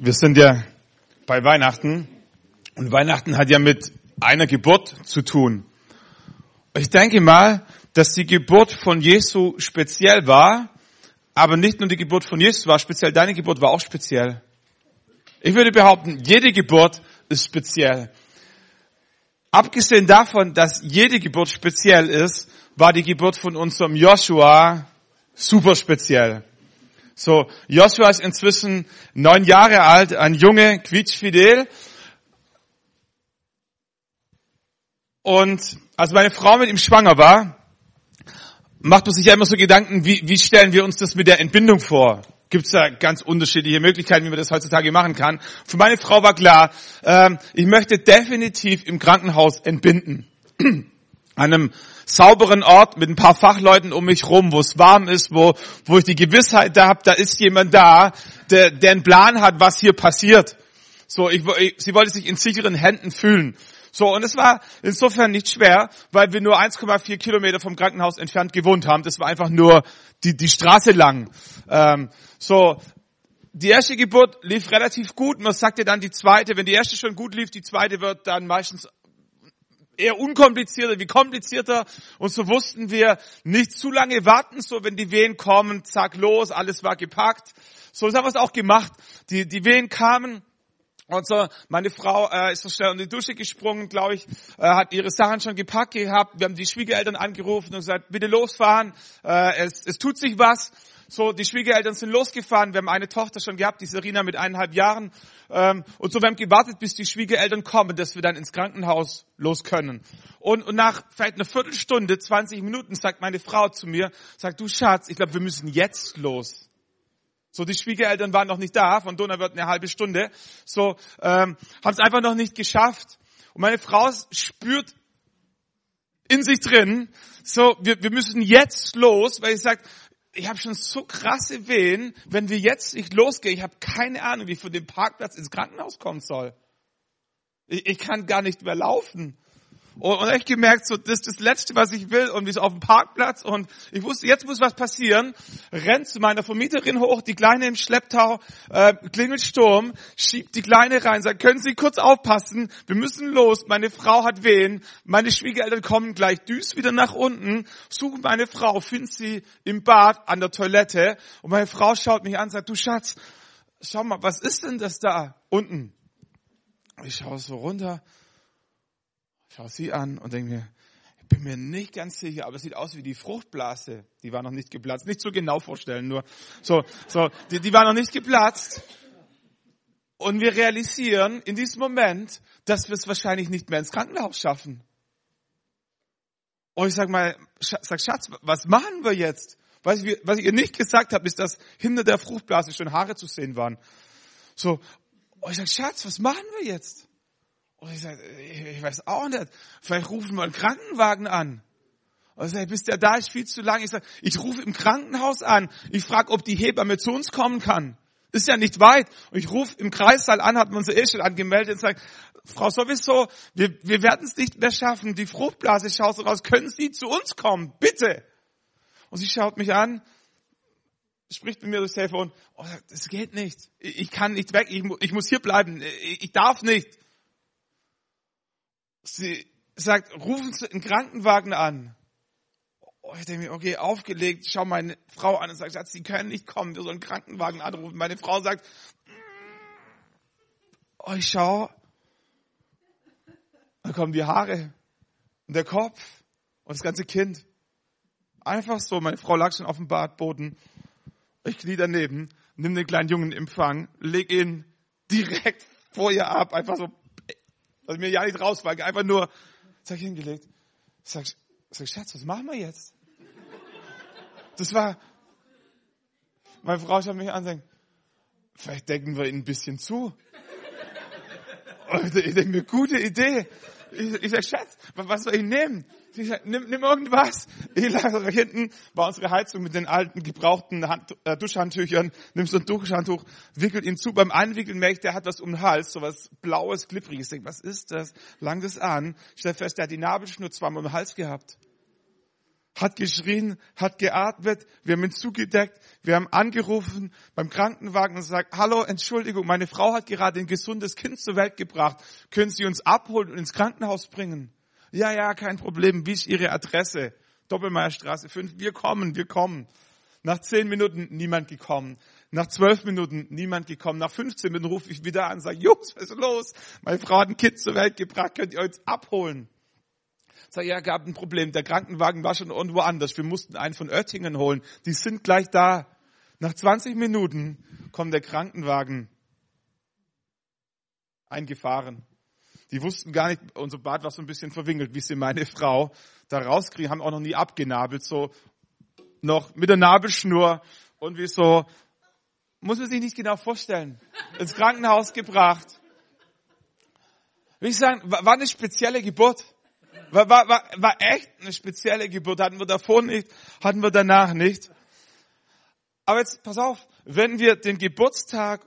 Wir sind ja bei Weihnachten und Weihnachten hat ja mit einer Geburt zu tun. Ich denke mal, dass die Geburt von Jesu speziell war, aber nicht nur die Geburt von Jesus war speziell, deine Geburt war auch speziell. Ich würde behaupten, jede Geburt ist speziell. Abgesehen davon, dass jede Geburt speziell ist, war die Geburt von unserem Joshua super speziell. So, Joshua ist inzwischen neun Jahre alt, ein Junge, quietschfidel. Und als meine Frau mit ihm schwanger war, macht man sich ja immer so Gedanken, wie, wie stellen wir uns das mit der Entbindung vor? Gibt es da ganz unterschiedliche Möglichkeiten, wie man das heutzutage machen kann. Für meine Frau war klar, ähm, ich möchte definitiv im Krankenhaus entbinden. An einem sauberen Ort mit ein paar Fachleuten um mich rum, wo es warm ist, wo, wo ich die Gewissheit da habe, da ist jemand da, der, der einen Plan hat, was hier passiert. So, ich, sie wollte sich in sicheren Händen fühlen. So, und es war insofern nicht schwer, weil wir nur 1,4 Kilometer vom Krankenhaus entfernt gewohnt haben. Das war einfach nur die, die Straße lang. Ähm, so, die erste Geburt lief relativ gut. Man sagte dann die zweite, wenn die erste schon gut lief, die zweite wird dann meistens eher unkomplizierter wie komplizierter. Und so wussten wir, nicht zu lange warten, so wenn die Wehen kommen, zack los, alles war gepackt. So haben wir es auch gemacht. Die, die Wehen kamen. Und so, meine Frau äh, ist so schnell in die Dusche gesprungen, glaube ich, äh, hat ihre Sachen schon gepackt gehabt. Wir haben die Schwiegereltern angerufen und gesagt, bitte losfahren, äh, es, es tut sich was. So, die Schwiegereltern sind losgefahren. Wir haben eine Tochter schon gehabt, die Serena mit eineinhalb Jahren. Ähm, und so, wir haben gewartet, bis die Schwiegereltern kommen, dass wir dann ins Krankenhaus los können. Und, und nach vielleicht einer Viertelstunde, 20 Minuten, sagt meine Frau zu mir, sagt, du Schatz, ich glaube, wir müssen jetzt los. So, die Schwiegereltern waren noch nicht da, von Donauwörth eine halbe Stunde. So, ähm, haben es einfach noch nicht geschafft. Und meine Frau spürt in sich drin, so, wir, wir müssen jetzt los, weil ich sagt, ich habe schon so krasse Wehen, wenn wir jetzt nicht losgehen, ich habe keine Ahnung, wie ich von dem Parkplatz ins Krankenhaus kommen soll. Ich, ich kann gar nicht mehr laufen. Und, und ich gemerkt, so, das ist das Letzte, was ich will. Und wie so auf dem Parkplatz. Und ich wusste, jetzt muss was passieren. Rennt zu meiner Vermieterin hoch, die Kleine im Schlepptau, äh, klingelt Sturm, schiebt die Kleine rein, sagt, können Sie kurz aufpassen? Wir müssen los. Meine Frau hat Wehen. Meine Schwiegereltern kommen gleich. Düst wieder nach unten, suchen meine Frau, finden sie im Bad an der Toilette. Und meine Frau schaut mich an, sagt, du Schatz, schau mal, was ist denn das da unten? Ich schaue so runter schaue sie an und denke mir, ich bin mir nicht ganz sicher, aber es sieht aus wie die Fruchtblase. Die war noch nicht geplatzt. Nicht so genau vorstellen, nur so, so, die, die war noch nicht geplatzt. Und wir realisieren in diesem Moment, dass wir es wahrscheinlich nicht mehr ins Krankenhaus schaffen. Und ich sag mal, sag Schatz, was machen wir jetzt? Was ich, was ich ihr nicht gesagt habe, ist, dass hinter der Fruchtblase schon Haare zu sehen waren. So, und ich sag, Schatz, was machen wir jetzt? Und ich sage, ich weiß auch nicht. Vielleicht rufen wir einen Krankenwagen an. Und ich sage, bis der da ist viel zu lang. Ich sage, ich rufe im Krankenhaus an. Ich frage, ob die Hebamme zu uns kommen kann. Ist ja nicht weit. Und ich rufe im Kreissaal an, hat man uns eh schon angemeldet und sagt, Frau sowieso, wir, wir werden es nicht mehr schaffen. Die Fruchtblase schaut so raus. Können Sie zu uns kommen? Bitte. Und sie schaut mich an, spricht mit mir durchs Telefon. Oh, das geht nicht. Ich kann nicht weg. Ich, ich muss hier bleiben. Ich darf nicht. Sie sagt, rufen Sie einen Krankenwagen an. Oh, ich denke mir, okay, aufgelegt, schau meine Frau an und sagt, Schatz, Sie können nicht kommen, wir sollen einen Krankenwagen anrufen. Meine Frau sagt, oh, ich schau, dann kommen die Haare und der Kopf und das ganze Kind. Einfach so, meine Frau lag schon auf dem Badboden. Ich knie daneben, nimm den kleinen Jungen in Empfang, leg ihn direkt vor ihr ab, einfach so ich mir ja nicht rausfallen, einfach nur, sag ich hingelegt. Sag, sag, Schatz, was machen wir jetzt? Das war, meine Frau schaut mich an und sagt, vielleicht decken wir ihn ein bisschen zu. Und ich denke mir, gute Idee. Ich, ich sag, Schatz, was soll ich nehmen? Ich sag, nimm, nimm irgendwas. Ich lag da hinten, war unsere Heizung mit den alten, gebrauchten Hand, äh, Duschhandtüchern, nimmst so ein Duschhandtuch, wickelt ihn zu. Beim Einwickeln merkt der hat was um den Hals, so was blaues, glibbriges. Ich denk, was ist das? Lang das an. Ich stell fest, der hat die Nabelschnur zweimal um den Hals gehabt. Hat geschrien, hat geatmet, wir haben ihn zugedeckt, wir haben angerufen beim Krankenwagen und gesagt, hallo, Entschuldigung, meine Frau hat gerade ein gesundes Kind zur Welt gebracht, können Sie uns abholen und ins Krankenhaus bringen? Ja, ja, kein Problem, wie ist Ihre Adresse? Doppelmeierstraße 5, wir kommen, wir kommen. Nach zehn Minuten niemand gekommen. Nach zwölf Minuten niemand gekommen. Nach 15 Minuten rufe ich wieder an und sage, Jungs, was ist los? Meine Frau hat ein Kind zur Welt gebracht, könnt ihr uns abholen? Sag, ja, gab ein Problem. Der Krankenwagen war schon irgendwo anders. Wir mussten einen von Oettingen holen. Die sind gleich da. Nach 20 Minuten kommt der Krankenwagen eingefahren. Die wussten gar nicht, unser Bad war so ein bisschen verwinkelt, wie sie meine Frau da rauskriegen, haben auch noch nie abgenabelt, so noch mit der Nabelschnur und wie so, muss man sich nicht genau vorstellen, ins Krankenhaus gebracht. Will ich sagen, war eine spezielle Geburt. War, war, war, war echt eine spezielle Geburt. Hatten wir davor nicht, hatten wir danach nicht. Aber jetzt, pass auf, wenn wir den Geburtstag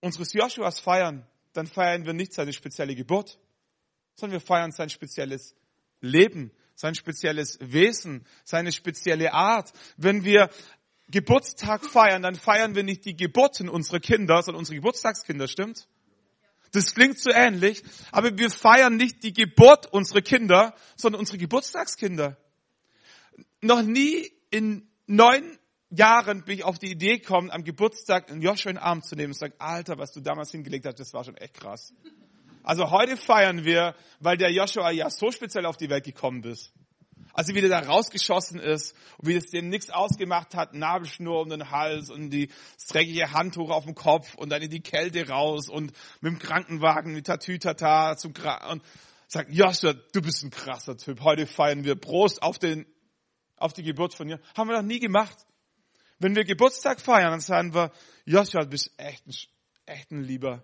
unseres Joshuas feiern, dann feiern wir nicht seine spezielle Geburt, sondern wir feiern sein spezielles Leben, sein spezielles Wesen, seine spezielle Art. Wenn wir Geburtstag feiern, dann feiern wir nicht die Geburten unserer Kinder, sondern unsere Geburtstagskinder, stimmt? Das klingt so ähnlich, aber wir feiern nicht die Geburt unserer Kinder, sondern unsere Geburtstagskinder. Noch nie in neun Jahren bin ich auf die Idee gekommen, am Geburtstag einen Joshua in den Arm zu nehmen und zu sagen, Alter, was du damals hingelegt hast, das war schon echt krass. Also heute feiern wir, weil der Joshua ja so speziell auf die Welt gekommen ist. Also wie der da rausgeschossen ist und wie das dem nichts ausgemacht hat, Nabelschnur um den Hals und die dreckige Handtuch auf dem Kopf und dann in die Kälte raus und mit dem Krankenwagen mit Tatütata zum Kra und sagt, Joshua, du bist ein krasser Typ. Heute feiern wir Prost auf den, auf die Geburt von dir. Haben wir noch nie gemacht. Wenn wir Geburtstag feiern, dann sagen wir, Joshua, du bist echt ein, echt ein Lieber.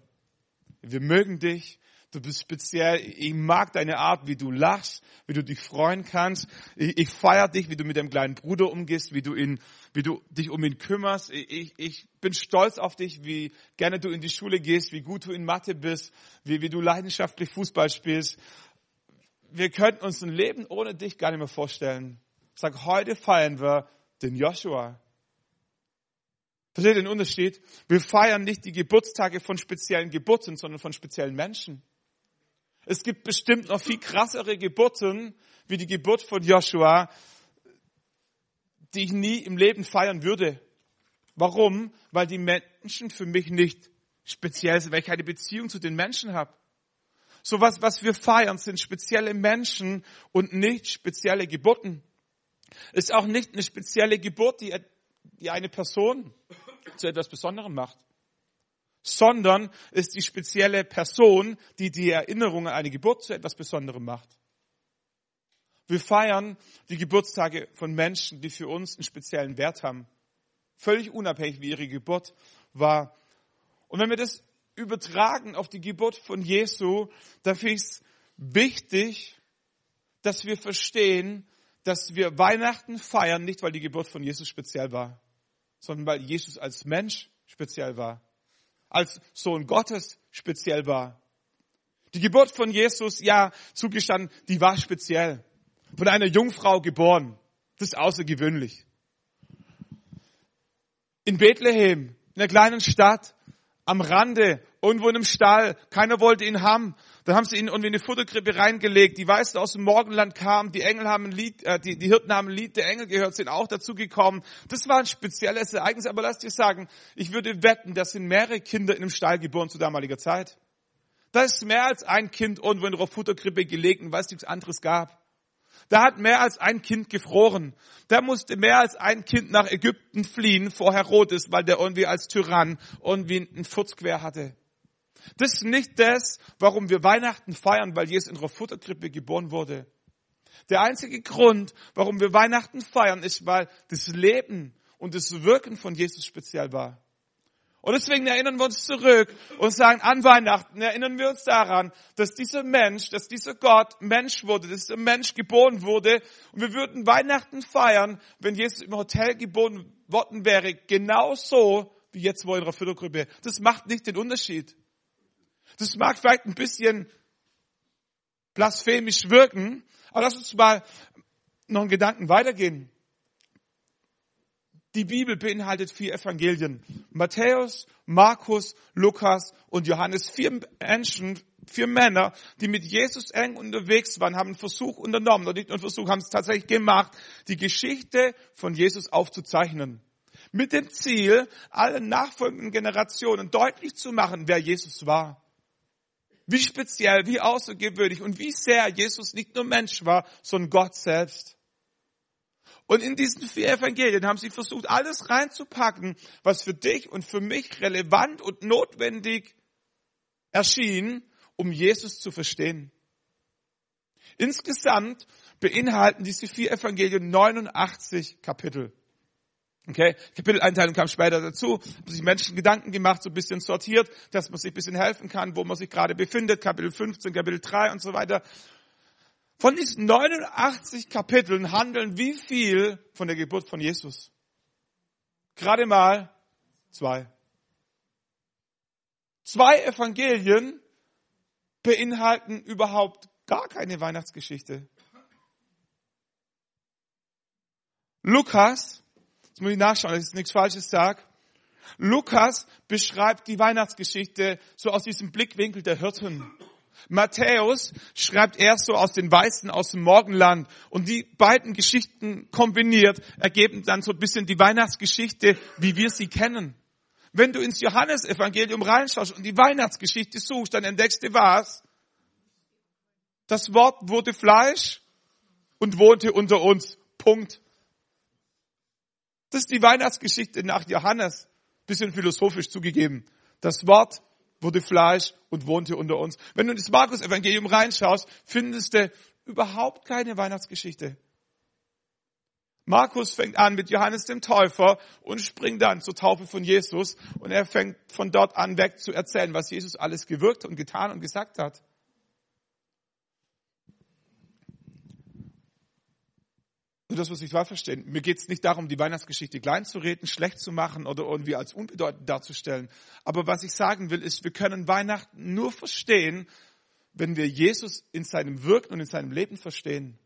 Wir mögen dich. Du bist speziell. Ich mag deine Art, wie du lachst, wie du dich freuen kannst. Ich, ich feiere dich, wie du mit deinem kleinen Bruder umgehst, wie du ihn, wie du dich um ihn kümmerst. Ich, ich bin stolz auf dich, wie gerne du in die Schule gehst, wie gut du in Mathe bist, wie, wie du leidenschaftlich Fußball spielst. Wir könnten uns ein Leben ohne dich gar nicht mehr vorstellen. sag, heute feiern wir den Joshua. Versteht den Unterschied? Wir feiern nicht die Geburtstage von speziellen Geburten, sondern von speziellen Menschen. Es gibt bestimmt noch viel krassere Geburten, wie die Geburt von Joshua, die ich nie im Leben feiern würde. Warum? Weil die Menschen für mich nicht speziell sind, weil ich keine Beziehung zu den Menschen habe. So was, was wir feiern, sind spezielle Menschen und nicht spezielle Geburten. Ist auch nicht eine spezielle Geburt, die die eine Person zu etwas Besonderem macht, sondern ist die spezielle Person, die die Erinnerung an eine Geburt zu etwas Besonderem macht. Wir feiern die Geburtstage von Menschen, die für uns einen speziellen Wert haben. Völlig unabhängig, wie ihre Geburt war. Und wenn wir das übertragen auf die Geburt von Jesu, dann finde ich es wichtig, dass wir verstehen, dass wir Weihnachten feiern, nicht weil die Geburt von Jesus speziell war, sondern weil Jesus als Mensch speziell war, als Sohn Gottes speziell war. Die Geburt von Jesus, ja, zugestanden, die war speziell. Von einer Jungfrau geboren. Das ist außergewöhnlich. In Bethlehem, in einer kleinen Stadt, am Rande, irgendwo in einem Stall, keiner wollte ihn haben. Dann haben sie ihn irgendwie in eine Futterkrippe reingelegt. Die Weißen aus dem Morgenland kamen, die Engel haben ein Lied, äh, die, die Hirten haben ein Lied der Engel gehört, sind auch dazu gekommen. Das war ein spezielles Ereignis, aber lass dir sagen, ich würde wetten, das sind mehrere Kinder in einem Stall geboren zu damaliger Zeit. Da ist mehr als ein Kind irgendwo in einer Futterkrippe gelegt weil es nichts anderes gab. Da hat mehr als ein Kind gefroren. Da musste mehr als ein Kind nach Ägypten fliehen vor Herodes, weil der irgendwie als Tyrann irgendwie einen Furz quer hatte. Das ist nicht das, warum wir Weihnachten feiern, weil Jesus in einer Futterkrippe geboren wurde. Der einzige Grund, warum wir Weihnachten feiern, ist, weil das Leben und das Wirken von Jesus speziell war. Und deswegen erinnern wir uns zurück und sagen, an Weihnachten erinnern wir uns daran, dass dieser Mensch, dass dieser Gott Mensch wurde, dass dieser Mensch geboren wurde. Und wir würden Weihnachten feiern, wenn Jesus im Hotel geboren worden wäre, genauso wie jetzt wo in der Futtergruppe. Das macht nicht den Unterschied. Das mag vielleicht ein bisschen blasphemisch wirken, aber lass uns mal noch einen Gedanken weitergehen. Die Bibel beinhaltet vier Evangelien. Matthäus, Markus, Lukas und Johannes. Vier Menschen, vier Männer, die mit Jesus eng unterwegs waren, haben einen Versuch unternommen, oder nicht nur einen Versuch, haben es tatsächlich gemacht, die Geschichte von Jesus aufzuzeichnen. Mit dem Ziel, allen nachfolgenden Generationen deutlich zu machen, wer Jesus war. Wie speziell, wie außergewöhnlich und wie sehr Jesus nicht nur Mensch war, sondern Gott selbst. Und in diesen vier Evangelien haben sie versucht, alles reinzupacken, was für dich und für mich relevant und notwendig erschien, um Jesus zu verstehen. Insgesamt beinhalten diese vier Evangelien 89 Kapitel. Okay, Kapiteleinteilung kam später dazu, haben sich Menschen Gedanken gemacht, so ein bisschen sortiert, dass man sich ein bisschen helfen kann, wo man sich gerade befindet, Kapitel 15, Kapitel 3 und so weiter. Von diesen 89 Kapiteln handeln wie viel von der Geburt von Jesus? Gerade mal zwei. Zwei Evangelien beinhalten überhaupt gar keine Weihnachtsgeschichte. Lukas, jetzt muss ich nachschauen, dass ich nichts Falsches sage. Lukas beschreibt die Weihnachtsgeschichte so aus diesem Blickwinkel der Hirten. Matthäus schreibt erst so aus den Weißen aus dem Morgenland und die beiden Geschichten kombiniert ergeben dann so ein bisschen die Weihnachtsgeschichte, wie wir sie kennen. Wenn du ins Johannesevangelium reinschaust und die Weihnachtsgeschichte suchst, dann entdeckst du was? Das Wort wurde Fleisch und wohnte unter uns. Punkt. Das ist die Weihnachtsgeschichte nach Johannes. Bisschen philosophisch zugegeben. Das Wort wurde Fleisch und wohnte unter uns. Wenn du in das Markus-Evangelium reinschaust, findest du überhaupt keine Weihnachtsgeschichte. Markus fängt an mit Johannes dem Täufer und springt dann zur Taufe von Jesus und er fängt von dort an weg zu erzählen, was Jesus alles gewirkt und getan und gesagt hat. Nur das, was ich wahr verstehen. Mir geht es nicht darum, die Weihnachtsgeschichte klein zu reden, schlecht zu machen oder irgendwie als unbedeutend darzustellen. Aber was ich sagen will, ist, wir können Weihnachten nur verstehen, wenn wir Jesus in seinem Wirken und in seinem Leben verstehen.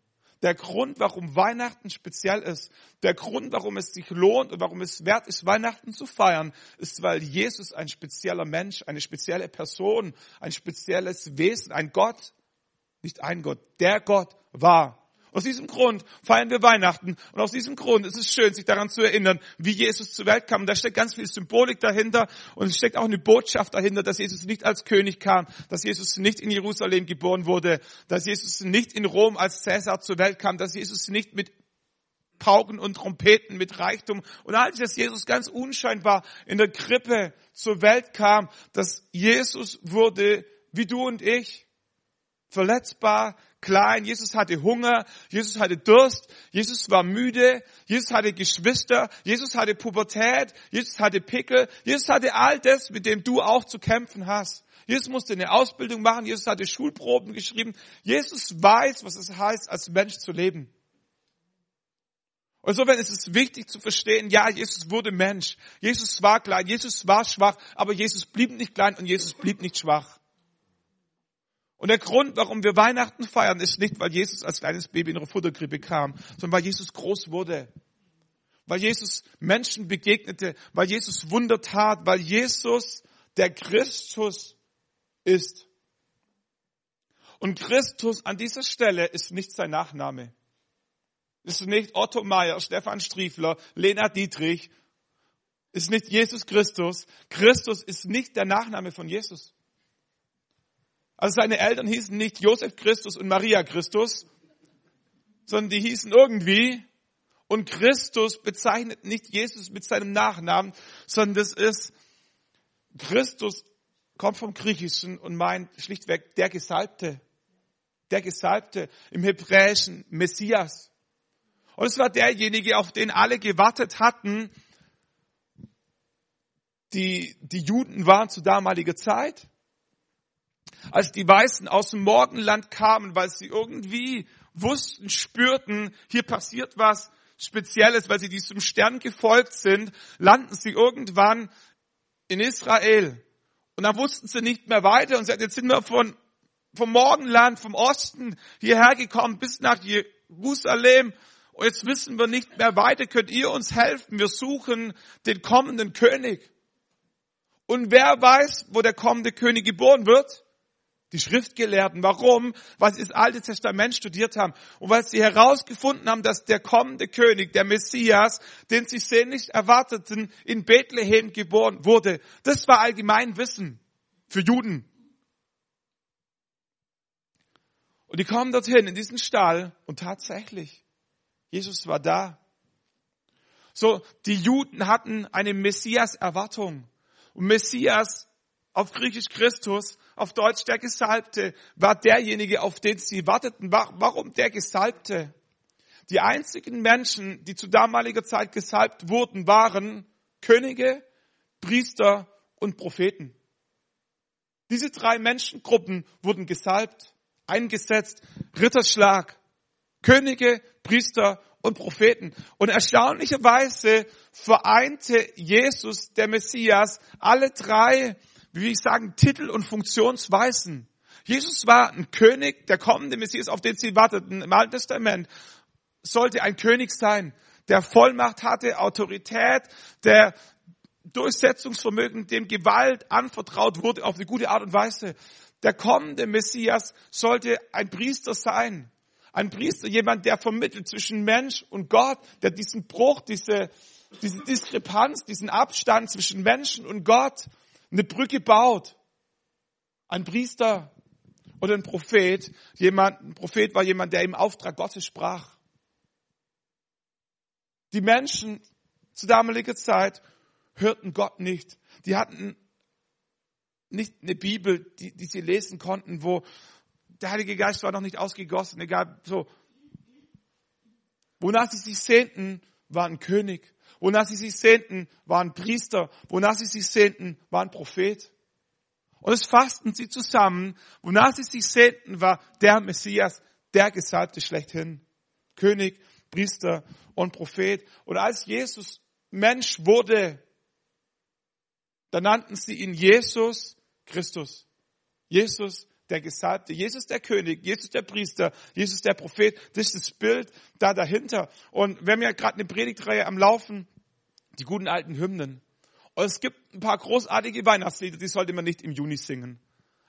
Der Grund, warum Weihnachten speziell ist, der Grund, warum es sich lohnt und warum es wert ist, Weihnachten zu feiern, ist, weil Jesus ein spezieller Mensch, eine spezielle Person, ein spezielles Wesen, ein Gott, nicht ein Gott, der Gott war. Aus diesem Grund feiern wir Weihnachten und aus diesem Grund ist es schön, sich daran zu erinnern, wie Jesus zur Welt kam. Und da steckt ganz viel Symbolik dahinter und es steckt auch eine Botschaft dahinter, dass Jesus nicht als König kam, dass Jesus nicht in Jerusalem geboren wurde, dass Jesus nicht in Rom als Cäsar zur Welt kam, dass Jesus nicht mit Pauken und Trompeten mit Reichtum und als dass Jesus ganz unscheinbar in der Krippe zur Welt kam, dass Jesus wurde wie du und ich, verletzbar, klein, Jesus hatte Hunger, Jesus hatte Durst, Jesus war müde, Jesus hatte Geschwister, Jesus hatte Pubertät, Jesus hatte Pickel, Jesus hatte all das, mit dem du auch zu kämpfen hast. Jesus musste eine Ausbildung machen, Jesus hatte Schulproben geschrieben. Jesus weiß, was es heißt, als Mensch zu leben. Und insofern ist es wichtig zu verstehen, ja, Jesus wurde Mensch. Jesus war klein, Jesus war schwach, aber Jesus blieb nicht klein und Jesus blieb nicht schwach. Und der Grund, warum wir Weihnachten feiern, ist nicht, weil Jesus als kleines Baby in eine Futterkrippe kam, sondern weil Jesus groß wurde. Weil Jesus Menschen begegnete, weil Jesus Wunder tat, weil Jesus der Christus ist. Und Christus an dieser Stelle ist nicht sein Nachname. Ist nicht Otto Meyer, Stefan Striefler, Lena Dietrich, ist nicht Jesus Christus. Christus ist nicht der Nachname von Jesus. Also seine Eltern hießen nicht Josef Christus und Maria Christus, sondern die hießen irgendwie. Und Christus bezeichnet nicht Jesus mit seinem Nachnamen, sondern das ist, Christus kommt vom Griechischen und meint schlichtweg der Gesalbte. Der Gesalbte im Hebräischen Messias. Und es war derjenige, auf den alle gewartet hatten. Die, die Juden waren zu damaliger Zeit als die Weißen aus dem Morgenland kamen, weil sie irgendwie wussten, spürten, hier passiert was Spezielles, weil sie diesem Stern gefolgt sind, landen sie irgendwann in Israel. Und dann wussten sie nicht mehr weiter und jetzt sind wir von, vom Morgenland, vom Osten hierher gekommen bis nach Jerusalem. Und jetzt wissen wir nicht mehr weiter, könnt ihr uns helfen? Wir suchen den kommenden König. Und wer weiß, wo der kommende König geboren wird? Die Schriftgelehrten. Warum? Weil sie das Alte Testament studiert haben und weil sie herausgefunden haben, dass der kommende König, der Messias, den sie sehnlich erwarteten, in Bethlehem geboren wurde. Das war allgemein Wissen für Juden. Und die kommen dorthin in diesen Stall und tatsächlich, Jesus war da. So, die Juden hatten eine Messias-Erwartung. Und Messias, auf Griechisch Christus, auf Deutsch der Gesalbte, war derjenige, auf den sie warteten. Warum der Gesalbte? Die einzigen Menschen, die zu damaliger Zeit gesalbt wurden, waren Könige, Priester und Propheten. Diese drei Menschengruppen wurden gesalbt, eingesetzt, Ritterschlag, Könige, Priester und Propheten. Und erstaunlicherweise vereinte Jesus, der Messias, alle drei, wie will ich sagen, Titel und Funktionsweisen. Jesus war ein König, der kommende Messias, auf den sie warteten. Im Alten Testament sollte ein König sein, der Vollmacht hatte, Autorität, der Durchsetzungsvermögen, dem Gewalt anvertraut wurde auf eine gute Art und Weise. Der kommende Messias sollte ein Priester sein, ein Priester, jemand, der vermittelt zwischen Mensch und Gott, der diesen Bruch, diese, diese Diskrepanz, diesen Abstand zwischen Menschen und Gott eine Brücke baut. Ein Priester oder ein Prophet, jemand, ein Prophet war jemand, der im Auftrag Gottes sprach. Die Menschen zu damaliger Zeit hörten Gott nicht. Die hatten nicht eine Bibel, die, die sie lesen konnten, wo der Heilige Geist war noch nicht ausgegossen, egal, so. Wonach sie sich sehnten, war ein König. Wonach sie sich sehnten, war ein Priester. Wonach sie sich sehnten, war ein Prophet. Und es fassten sie zusammen. Wonach sie sich sehnten, war der Messias, der Gesalbte schlechthin. König, Priester und Prophet. Und als Jesus Mensch wurde, da nannten sie ihn Jesus Christus. Jesus der Gesalbte, Jesus der König, Jesus der Priester, Jesus der Prophet. Das ist das Bild da dahinter. Und wir haben ja gerade eine Predigtreihe am Laufen, die guten alten Hymnen. Und es gibt ein paar großartige Weihnachtslieder, die sollte man nicht im Juni singen.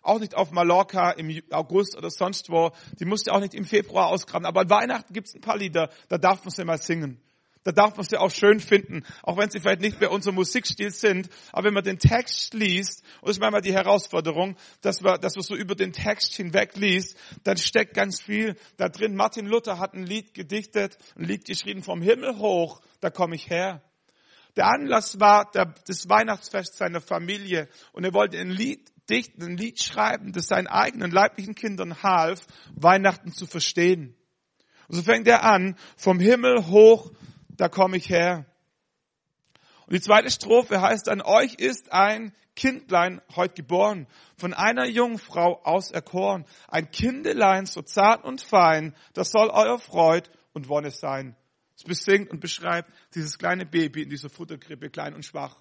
Auch nicht auf Mallorca im August oder sonst wo. Die musst du auch nicht im Februar ausgraben. Aber an Weihnachten gibt es ein paar Lieder, da darf man sie mal singen. Da darf man sie auch schön finden, auch wenn sie vielleicht nicht bei unserem Musikstil sind. Aber wenn man den Text liest, und das ist manchmal die Herausforderung, dass man, dass man so über den Text hinweg liest, dann steckt ganz viel da drin. Martin Luther hat ein Lied gedichtet, ein Lied geschrieben vom Himmel hoch, da komme ich her. Der Anlass war das Weihnachtsfest seiner Familie und er wollte ein Lied dichten, ein Lied schreiben, das seinen eigenen leiblichen Kindern half, Weihnachten zu verstehen. Und so fängt er an, vom Himmel hoch da komme ich her. Und die zweite Strophe heißt, an euch ist ein Kindlein heute geboren, von einer Jungfrau auserkoren. Ein Kindelein so zart und fein, das soll euer Freud und Wonne sein. Es besingt und beschreibt dieses kleine Baby in dieser Futterkrippe, klein und schwach.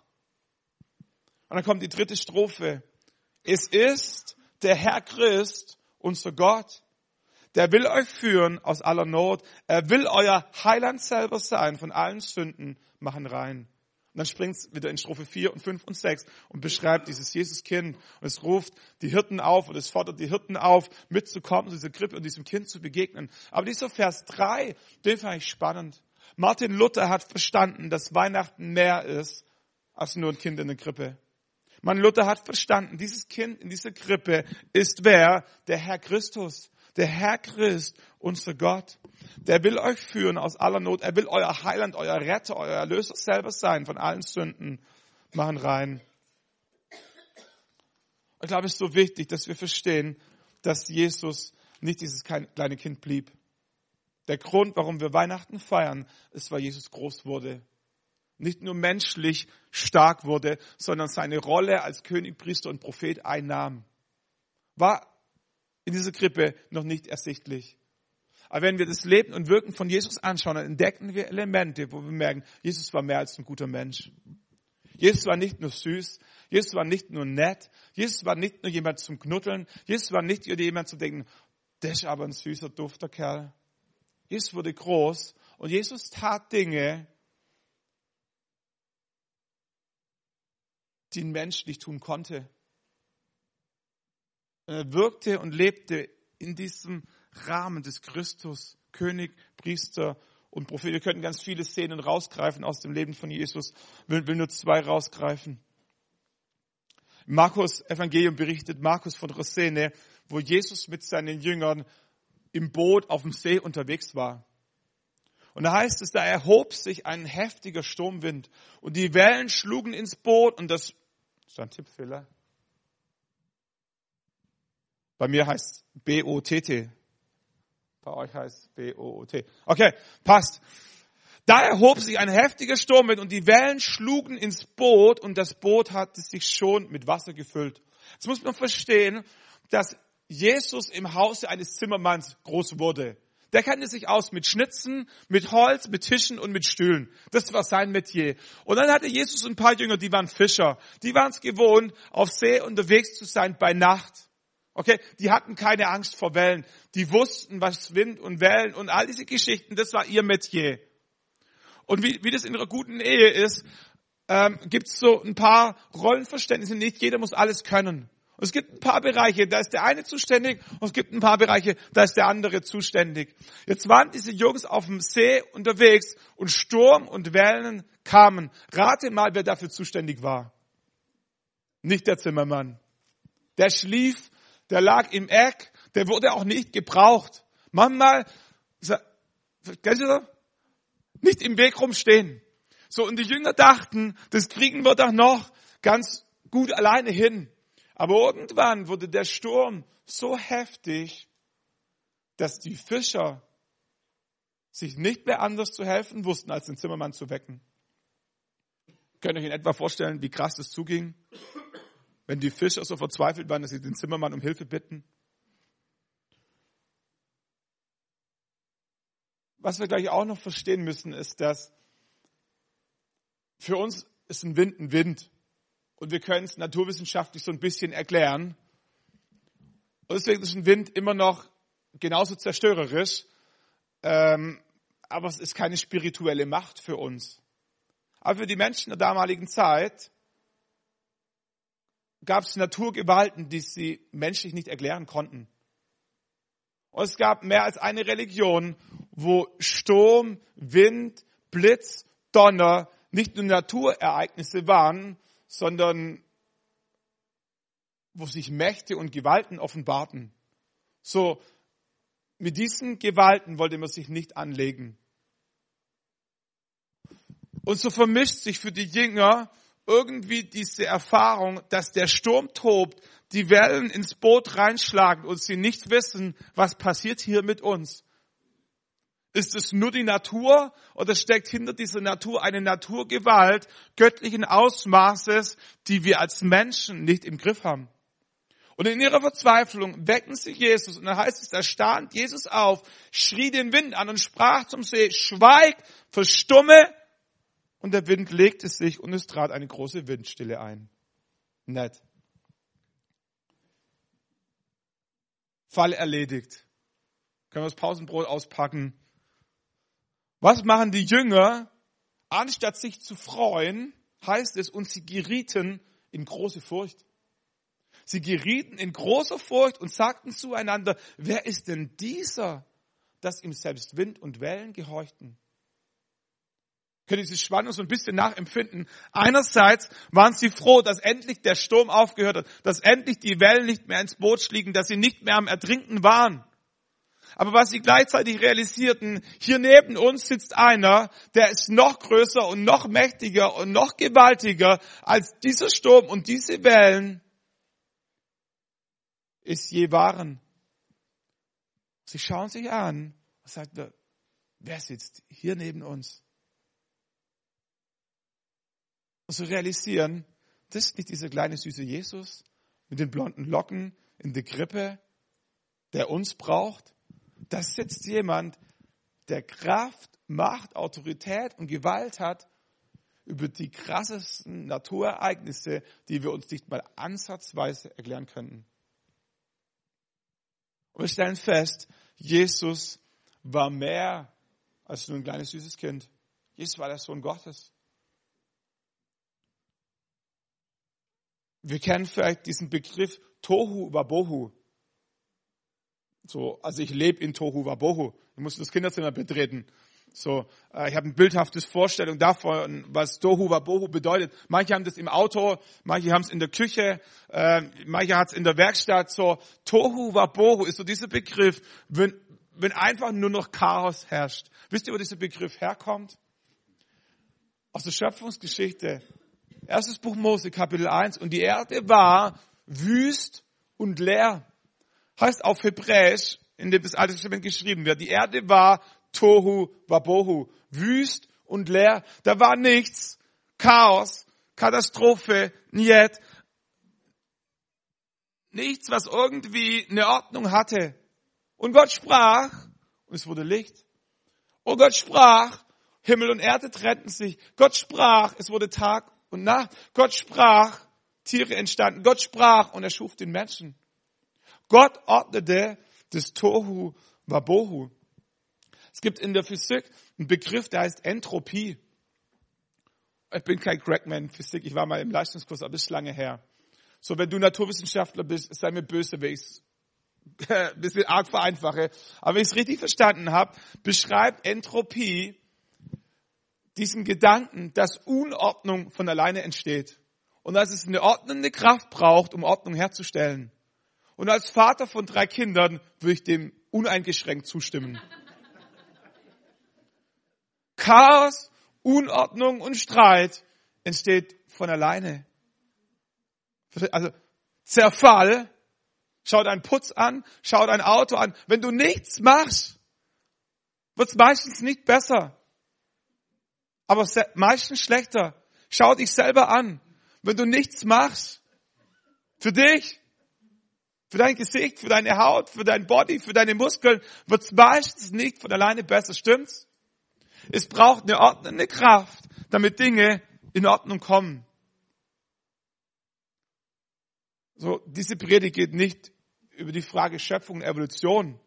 Und dann kommt die dritte Strophe. Es ist der Herr Christ, unser Gott, der will euch führen aus aller Not. Er will euer Heiland selber sein, von allen Sünden machen rein. Und dann springt es wieder in Strophe 4 und 5 und 6 und beschreibt dieses Jesuskind. Und es ruft die Hirten auf und es fordert die Hirten auf, mitzukommen zu dieser Krippe und diesem Kind zu begegnen. Aber dieser Vers 3, den fand ich spannend. Martin Luther hat verstanden, dass Weihnachten mehr ist als nur ein Kind in der Krippe. Martin Luther hat verstanden, dieses Kind in dieser Krippe ist wer? Der Herr Christus. Der Herr Christ, unser Gott, der will euch führen aus aller Not. Er will euer Heiland, euer Retter, euer Erlöser selber sein von allen Sünden. Machen rein. Ich glaube, es ist so wichtig, dass wir verstehen, dass Jesus nicht dieses kleine Kind blieb. Der Grund, warum wir Weihnachten feiern, ist, weil Jesus groß wurde. Nicht nur menschlich stark wurde, sondern seine Rolle als König, Priester und Prophet einnahm. War in dieser Krippe noch nicht ersichtlich. Aber wenn wir das Leben und Wirken von Jesus anschauen, dann entdecken wir Elemente, wo wir merken, Jesus war mehr als ein guter Mensch. Jesus war nicht nur süß, Jesus war nicht nur nett, Jesus war nicht nur jemand zum Knuddeln, Jesus war nicht nur jemand zu denken, das ist aber ein süßer, dufter Kerl. Jesus wurde groß Und Jesus tat Dinge, die ein Mensch nicht tun konnte. Er wirkte und lebte in diesem Rahmen des Christus, König, Priester und Prophet. Wir könnten ganz viele Szenen rausgreifen aus dem Leben von Jesus, will, will nur zwei rausgreifen. Markus Evangelium berichtet Markus von Rossene, wo Jesus mit seinen Jüngern im Boot auf dem See unterwegs war. Und da heißt es, da erhob sich ein heftiger Sturmwind und die Wellen schlugen ins Boot und das, ist da ein Tippfehler? Bei mir heißt B-O-T-T. Bei euch heißt B-O-O-T. Okay, passt. Da erhob sich ein heftiger Sturmwind und die Wellen schlugen ins Boot und das Boot hatte sich schon mit Wasser gefüllt. Jetzt muss man verstehen, dass Jesus im Hause eines Zimmermanns groß wurde. Der kannte sich aus mit Schnitzen, mit Holz, mit Tischen und mit Stühlen. Das war sein Metier. Und dann hatte Jesus ein paar Jünger, die waren Fischer. Die waren es gewohnt, auf See unterwegs zu sein bei Nacht. Okay, die hatten keine Angst vor Wellen. Die wussten, was Wind und Wellen und all diese Geschichten, das war ihr Metier. Und wie, wie das in einer guten Ehe ist, ähm, gibt es so ein paar Rollenverständnisse. Nicht jeder muss alles können. Und es gibt ein paar Bereiche, da ist der eine zuständig und es gibt ein paar Bereiche, da ist der andere zuständig. Jetzt waren diese Jungs auf dem See unterwegs und Sturm und Wellen kamen. Rate mal, wer dafür zuständig war. Nicht der Zimmermann. Der schlief der lag im Eck, der wurde auch nicht gebraucht. Manchmal, kennst du das? Nicht im Weg rumstehen. So, und die Jünger dachten, das kriegen wir doch noch ganz gut alleine hin. Aber irgendwann wurde der Sturm so heftig, dass die Fischer sich nicht mehr anders zu helfen wussten, als den Zimmermann zu wecken. Könnt ihr euch in etwa vorstellen, wie krass das zuging? Wenn die Fischer so verzweifelt waren, dass sie den Zimmermann um Hilfe bitten? Was wir gleich auch noch verstehen müssen, ist, dass für uns ist ein Wind ein Wind. Und wir können es naturwissenschaftlich so ein bisschen erklären. Und deswegen ist ein Wind immer noch genauso zerstörerisch. Ähm, aber es ist keine spirituelle Macht für uns. Aber für die Menschen der damaligen Zeit gab es Naturgewalten, die sie menschlich nicht erklären konnten. Und es gab mehr als eine Religion, wo Sturm, Wind, Blitz, Donner nicht nur Naturereignisse waren, sondern wo sich Mächte und Gewalten offenbarten. So, mit diesen Gewalten wollte man sich nicht anlegen. Und so vermischt sich für die Jünger irgendwie diese Erfahrung, dass der Sturm tobt, die Wellen ins Boot reinschlagen und sie nicht wissen, was passiert hier mit uns. Ist es nur die Natur oder steckt hinter dieser Natur eine Naturgewalt göttlichen Ausmaßes, die wir als Menschen nicht im Griff haben? Und in ihrer Verzweiflung wecken sie Jesus und dann heißt es, da stand Jesus auf, schrie den Wind an und sprach zum See, schweig, verstumme und der Wind legte sich und es trat eine große Windstille ein. Nett. Fall erledigt. Können wir das Pausenbrot auspacken? Was machen die Jünger? Anstatt sich zu freuen, heißt es, und sie gerieten in große Furcht. Sie gerieten in große Furcht und sagten zueinander, wer ist denn dieser, dass ihm selbst Wind und Wellen gehorchten? Können diese Spannung so ein bisschen nachempfinden. Einerseits waren sie froh, dass endlich der Sturm aufgehört hat, dass endlich die Wellen nicht mehr ins Boot schliegen, dass sie nicht mehr am Ertrinken waren. Aber was sie gleichzeitig realisierten, hier neben uns sitzt einer, der ist noch größer und noch mächtiger und noch gewaltiger als dieser Sturm und diese Wellen es je waren. Sie schauen sich an und sagen, wer sitzt hier neben uns? Und zu realisieren, das ist nicht dieser kleine süße Jesus mit den blonden Locken in der Krippe, der uns braucht. Da sitzt jemand, der Kraft, Macht, Autorität und Gewalt hat über die krassesten Naturereignisse, die wir uns nicht mal ansatzweise erklären könnten. Und wir stellen fest, Jesus war mehr als nur ein kleines süßes Kind. Jesus war der Sohn Gottes. Wir kennen vielleicht diesen Begriff Tohu Wabohu. So, also ich lebe in Tohu Wabohu. Ich muss das Kinderzimmer betreten. So, äh, ich habe eine bildhafte Vorstellung davon, was Tohu Wabohu bedeutet. Manche haben das im Auto, manche haben es in der Küche, äh, manche hat es in der Werkstatt. So, Tohu Wabohu ist so dieser Begriff, wenn, wenn einfach nur noch Chaos herrscht. Wisst ihr, wo dieser Begriff herkommt? Aus der Schöpfungsgeschichte. Erstes Buch Mose, Kapitel 1. Und die Erde war wüst und leer. Heißt auf Hebräisch, in dem das Alte Testament geschrieben wird, die Erde war Tohu Wabohu. Wüst und leer. Da war nichts. Chaos, Katastrophe, Niet. Nichts, was irgendwie eine Ordnung hatte. Und Gott sprach, und es wurde Licht. Und Gott sprach, Himmel und Erde trennten sich. Gott sprach, es wurde Tag und Nacht. Gott sprach, Tiere entstanden. Gott sprach und er schuf den Menschen. Gott ordnete das Tohu Wabohu. Es gibt in der Physik einen Begriff, der heißt Entropie. Ich bin kein Crackman Physik, ich war mal im Leistungskurs, aber ist lange her. So, wenn du Naturwissenschaftler bist, sei mir böse, wenn ich ein bisschen arg vereinfache. Aber wenn ich es richtig verstanden habe, beschreibt Entropie diesen Gedanken, dass Unordnung von alleine entsteht. Und dass es eine ordnende Kraft braucht, um Ordnung herzustellen. Und als Vater von drei Kindern würde ich dem uneingeschränkt zustimmen. Chaos, Unordnung und Streit entsteht von alleine. Also Zerfall, schau deinen Putz an, schau dein Auto an. Wenn du nichts machst, wird es meistens nicht besser. Aber meistens schlechter. Schau dich selber an. Wenn du nichts machst, für dich, für dein Gesicht, für deine Haut, für dein Body, für deine Muskeln, wird es meistens nicht von alleine besser. Stimmt's? Es braucht eine ordnende Kraft, damit Dinge in Ordnung kommen. So, diese Predigt geht nicht über die Frage Schöpfung und Evolution.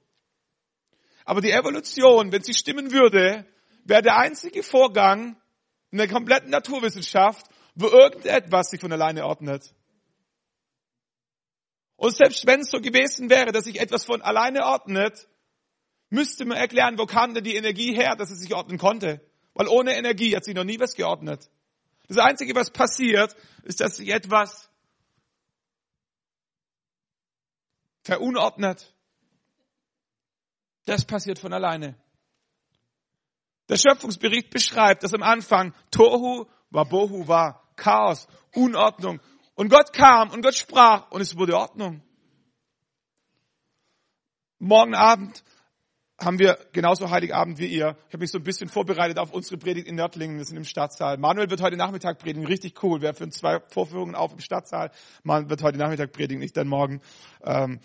Aber die Evolution, wenn sie stimmen würde, wäre der einzige Vorgang in der kompletten Naturwissenschaft, wo irgendetwas sich von alleine ordnet. Und selbst wenn es so gewesen wäre, dass sich etwas von alleine ordnet, müsste man erklären, wo kam denn die Energie her, dass es sich ordnen konnte. Weil ohne Energie hat sich noch nie was geordnet. Das Einzige, was passiert, ist, dass sich etwas verunordnet. Das passiert von alleine. Der Schöpfungsbericht beschreibt, dass am Anfang Tohu Wabohu war, Chaos, Unordnung. Und Gott kam und Gott sprach und es wurde Ordnung. Morgen Abend haben wir genauso Heiligabend wie ihr. Ich habe mich so ein bisschen vorbereitet auf unsere Predigt in Nördlingen. Wir sind im Stadtsaal. Manuel wird heute Nachmittag predigen. Richtig cool. Wir führen zwei Vorführungen auf im Stadtsaal. Manuel wird heute Nachmittag predigen, nicht dann morgen. Ähm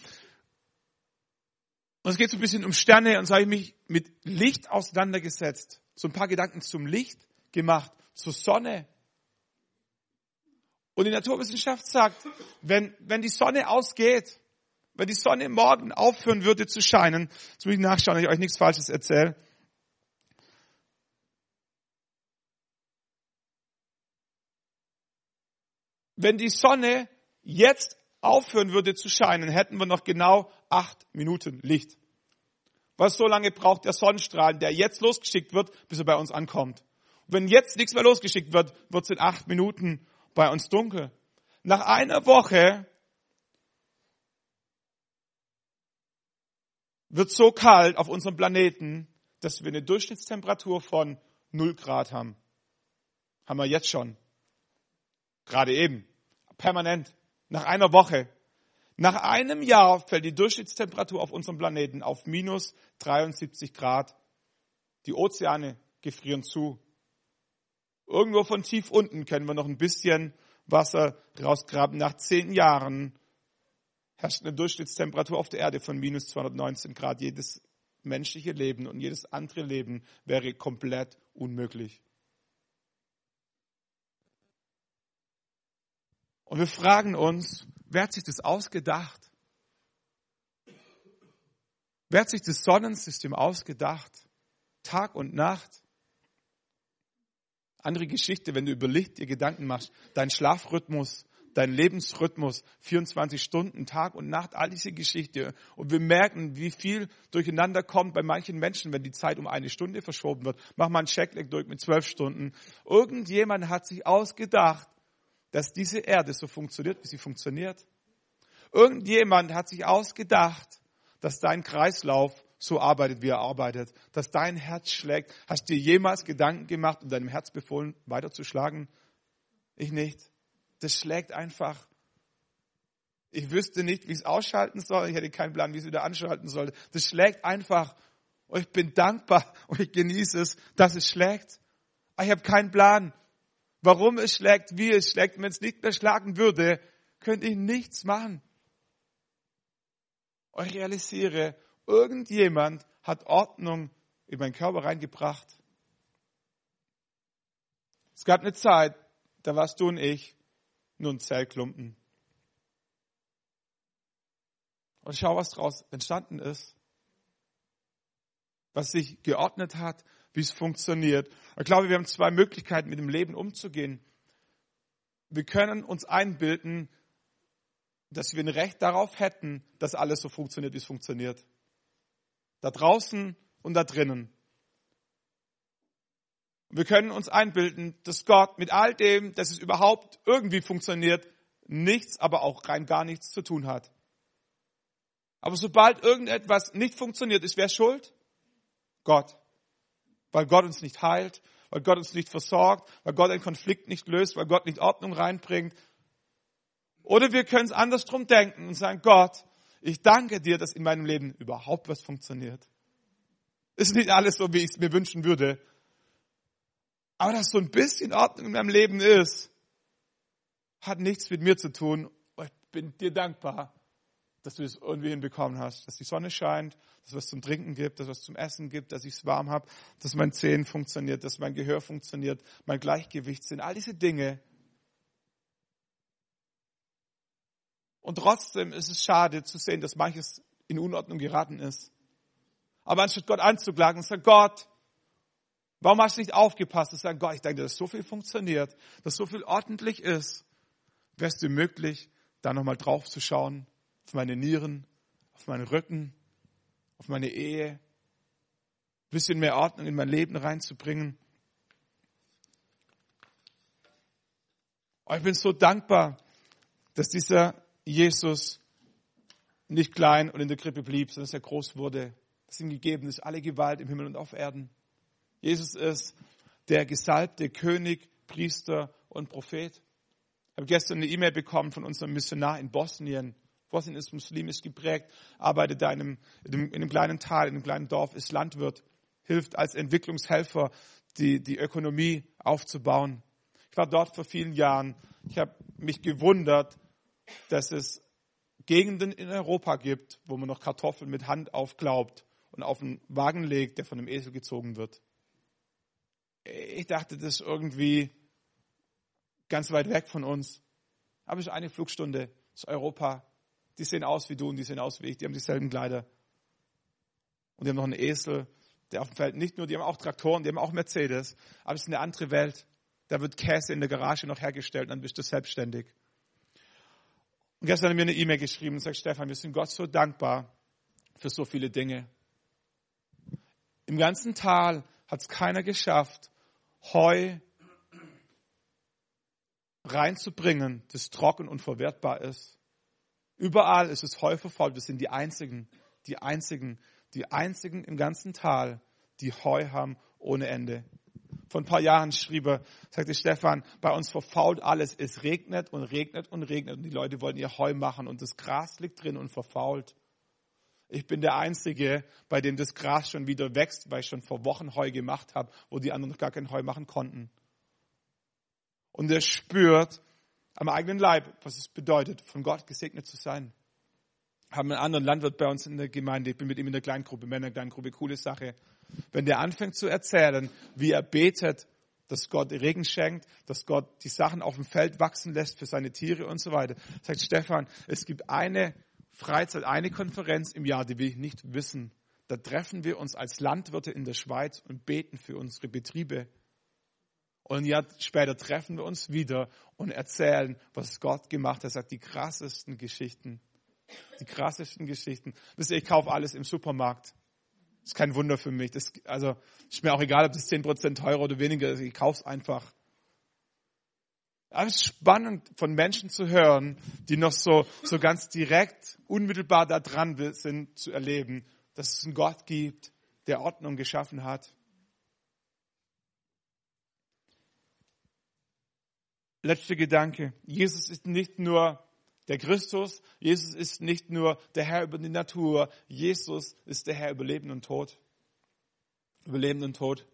und es geht so ein bisschen um Sterne und so habe ich mich mit Licht auseinandergesetzt. So ein paar Gedanken zum Licht gemacht, zur Sonne. Und die Naturwissenschaft sagt, wenn, wenn die Sonne ausgeht, wenn die Sonne morgen aufhören würde zu scheinen, jetzt muss ich nachschauen, dass ich euch nichts Falsches erzähle. Wenn die Sonne jetzt aufhören würde zu scheinen, hätten wir noch genau acht Minuten Licht. Was so lange braucht der Sonnenstrahl, der jetzt losgeschickt wird, bis er bei uns ankommt. Und wenn jetzt nichts mehr losgeschickt wird, wird es in acht Minuten bei uns dunkel. Nach einer Woche wird so kalt auf unserem Planeten, dass wir eine Durchschnittstemperatur von 0 Grad haben. Haben wir jetzt schon. Gerade eben. Permanent. Nach einer Woche. Nach einem Jahr fällt die Durchschnittstemperatur auf unserem Planeten auf minus 73 Grad. Die Ozeane gefrieren zu. Irgendwo von tief unten können wir noch ein bisschen Wasser rausgraben. Nach zehn Jahren herrscht eine Durchschnittstemperatur auf der Erde von minus 219 Grad. Jedes menschliche Leben und jedes andere Leben wäre komplett unmöglich. Und wir fragen uns, wer hat sich das ausgedacht? Wer hat sich das Sonnensystem ausgedacht? Tag und Nacht. Andere Geschichte, wenn du über Licht dir Gedanken machst, dein Schlafrhythmus, dein Lebensrhythmus, 24 Stunden, Tag und Nacht, all diese Geschichte. Und wir merken, wie viel durcheinander kommt bei manchen Menschen, wenn die Zeit um eine Stunde verschoben wird. Mach mal einen Checkleck durch mit zwölf Stunden. Irgendjemand hat sich ausgedacht, dass diese Erde so funktioniert, wie sie funktioniert. Irgendjemand hat sich ausgedacht, dass dein Kreislauf so arbeitet, wie er arbeitet, dass dein Herz schlägt. Hast du dir jemals Gedanken gemacht, um deinem Herz befohlen, weiterzuschlagen? Ich nicht. Das schlägt einfach. Ich wüsste nicht, wie ich es ausschalten soll. Ich hätte keinen Plan, wie ich es wieder anschalten soll. Das schlägt einfach. Und ich bin dankbar und ich genieße es, dass es schlägt. Ich habe keinen Plan, warum es schlägt, wie es schlägt. Wenn es nicht mehr schlagen würde, könnte ich nichts machen. Ich realisiere, irgendjemand hat Ordnung in meinen Körper reingebracht. Es gab eine Zeit, da warst du und ich nur ein Zellklumpen. Und schau, was daraus entstanden ist. Was sich geordnet hat, wie es funktioniert. Ich glaube, wir haben zwei Möglichkeiten, mit dem Leben umzugehen. Wir können uns einbilden, dass wir ein Recht darauf hätten, dass alles so funktioniert, wie es funktioniert. Da draußen und da drinnen. Wir können uns einbilden, dass Gott mit all dem, dass es überhaupt irgendwie funktioniert, nichts, aber auch rein gar nichts zu tun hat. Aber sobald irgendetwas nicht funktioniert, ist wer schuld? Gott. Weil Gott uns nicht heilt, weil Gott uns nicht versorgt, weil Gott einen Konflikt nicht löst, weil Gott nicht Ordnung reinbringt. Oder wir können es andersrum denken und sagen, Gott, ich danke dir, dass in meinem Leben überhaupt was funktioniert. Ist nicht alles so, wie ich es mir wünschen würde, aber dass so ein bisschen Ordnung in meinem Leben ist, hat nichts mit mir zu tun. Ich bin dir dankbar, dass du es irgendwie hinbekommen hast, dass die Sonne scheint, dass es was zum Trinken gibt, dass es was zum Essen gibt, dass ich es warm habe, dass mein Zehen funktioniert, dass mein Gehör funktioniert, mein Gleichgewicht sind, all diese Dinge. Und trotzdem ist es schade zu sehen, dass manches in Unordnung geraten ist. Aber anstatt Gott anzuklagen, sagt Gott, Warum hast du nicht aufgepasst und sagen, Gott, ich denke, dass so viel funktioniert, dass so viel ordentlich ist. Es dir möglich, da nochmal drauf zu schauen, auf meine Nieren, auf meinen Rücken, auf meine Ehe, ein bisschen mehr Ordnung in mein Leben reinzubringen. Ich bin so dankbar, dass dieser Jesus nicht klein und in der Krippe blieb, sondern dass er groß wurde, dass ihm gegeben ist alle Gewalt im Himmel und auf Erden. Jesus ist der gesalbte König, Priester und Prophet. Ich habe gestern eine E-Mail bekommen von unserem Missionar in Bosnien. Bosnien ist muslimisch geprägt, arbeitet da in einem, in einem kleinen Tal, in einem kleinen Dorf, ist Landwirt, hilft als Entwicklungshelfer, die, die Ökonomie aufzubauen. Ich war dort vor vielen Jahren. Ich habe mich gewundert, dass es Gegenden in Europa gibt, wo man noch Kartoffeln mit Hand aufglaubt und auf einen Wagen legt, der von einem Esel gezogen wird ich dachte, das ist irgendwie ganz weit weg von uns. Aber es ist eine Flugstunde, ist Europa. Die sehen aus wie du und die sehen aus wie ich, die haben dieselben Kleider. Und die haben noch einen Esel, der auf dem Feld nicht nur, die haben auch Traktoren, die haben auch Mercedes, aber es ist eine andere Welt. Da wird Käse in der Garage noch hergestellt, dann bist du selbstständig. Und gestern hat er mir eine E-Mail geschrieben und sagt, Stefan, wir sind Gott so dankbar für so viele Dinge. Im ganzen Tal hat es keiner geschafft, Heu reinzubringen, das trocken und verwertbar ist. Überall ist es Heu verfault. Wir sind die einzigen, die einzigen, die einzigen im ganzen Tal, die Heu haben ohne Ende. Vor ein paar Jahren schrieb er, sagte Stefan, bei uns verfault alles. Es regnet und regnet und regnet und die Leute wollen ihr Heu machen und das Gras liegt drin und verfault. Ich bin der Einzige, bei dem das Gras schon wieder wächst, weil ich schon vor Wochen Heu gemacht habe, wo die anderen noch gar kein Heu machen konnten. Und er spürt am eigenen Leib, was es bedeutet, von Gott gesegnet zu sein. Haben einen anderen Landwirt bei uns in der Gemeinde, ich bin mit ihm in der Kleingruppe, Männer Kleingruppe, coole Sache. Wenn der anfängt zu erzählen, wie er betet, dass Gott Regen schenkt, dass Gott die Sachen auf dem Feld wachsen lässt für seine Tiere und so weiter, sagt Stefan, es gibt eine Freizeit, eine Konferenz im Jahr, die ich nicht wissen, da treffen wir uns als Landwirte in der Schweiz und beten für unsere Betriebe. Und Jahr später treffen wir uns wieder und erzählen, was Gott gemacht hat. Er sagt die krassesten Geschichten. Die krassesten Geschichten. Wisst ihr, ich kaufe alles im Supermarkt. Das ist kein Wunder für mich. Das, also, ist mir auch egal, ob das 10% teurer oder weniger ist. Ich kaufe es einfach. Aber es ist spannend, von Menschen zu hören, die noch so, so ganz direkt, unmittelbar da dran sind, zu erleben, dass es einen Gott gibt, der Ordnung geschaffen hat. Letzter Gedanke. Jesus ist nicht nur der Christus, Jesus ist nicht nur der Herr über die Natur, Jesus ist der Herr über Leben und Tod. Über Leben und Tod.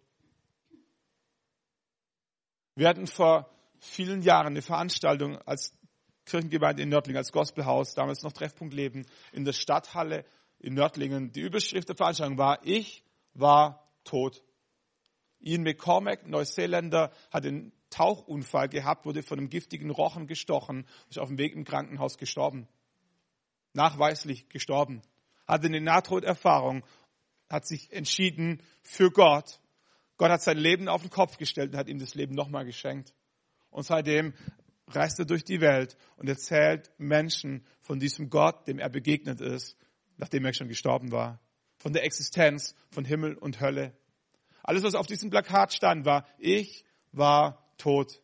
Wir hatten vor vielen Jahren eine Veranstaltung als Kirchengemeinde in Nördlingen, als Gospelhaus, damals noch Treffpunkt Leben, in der Stadthalle in Nördlingen. Die Überschrift der Veranstaltung war, ich war tot. Ian McCormack, Neuseeländer, hat den Tauchunfall gehabt, wurde von einem giftigen Rochen gestochen, ist auf dem Weg im Krankenhaus gestorben. Nachweislich gestorben. Hatte eine Nahtoderfahrung, hat sich entschieden für Gott. Gott hat sein Leben auf den Kopf gestellt und hat ihm das Leben nochmal geschenkt. Und seitdem reist er durch die Welt und erzählt Menschen von diesem Gott, dem er begegnet ist, nachdem er schon gestorben war. Von der Existenz von Himmel und Hölle. Alles, was auf diesem Plakat stand, war, ich war tot.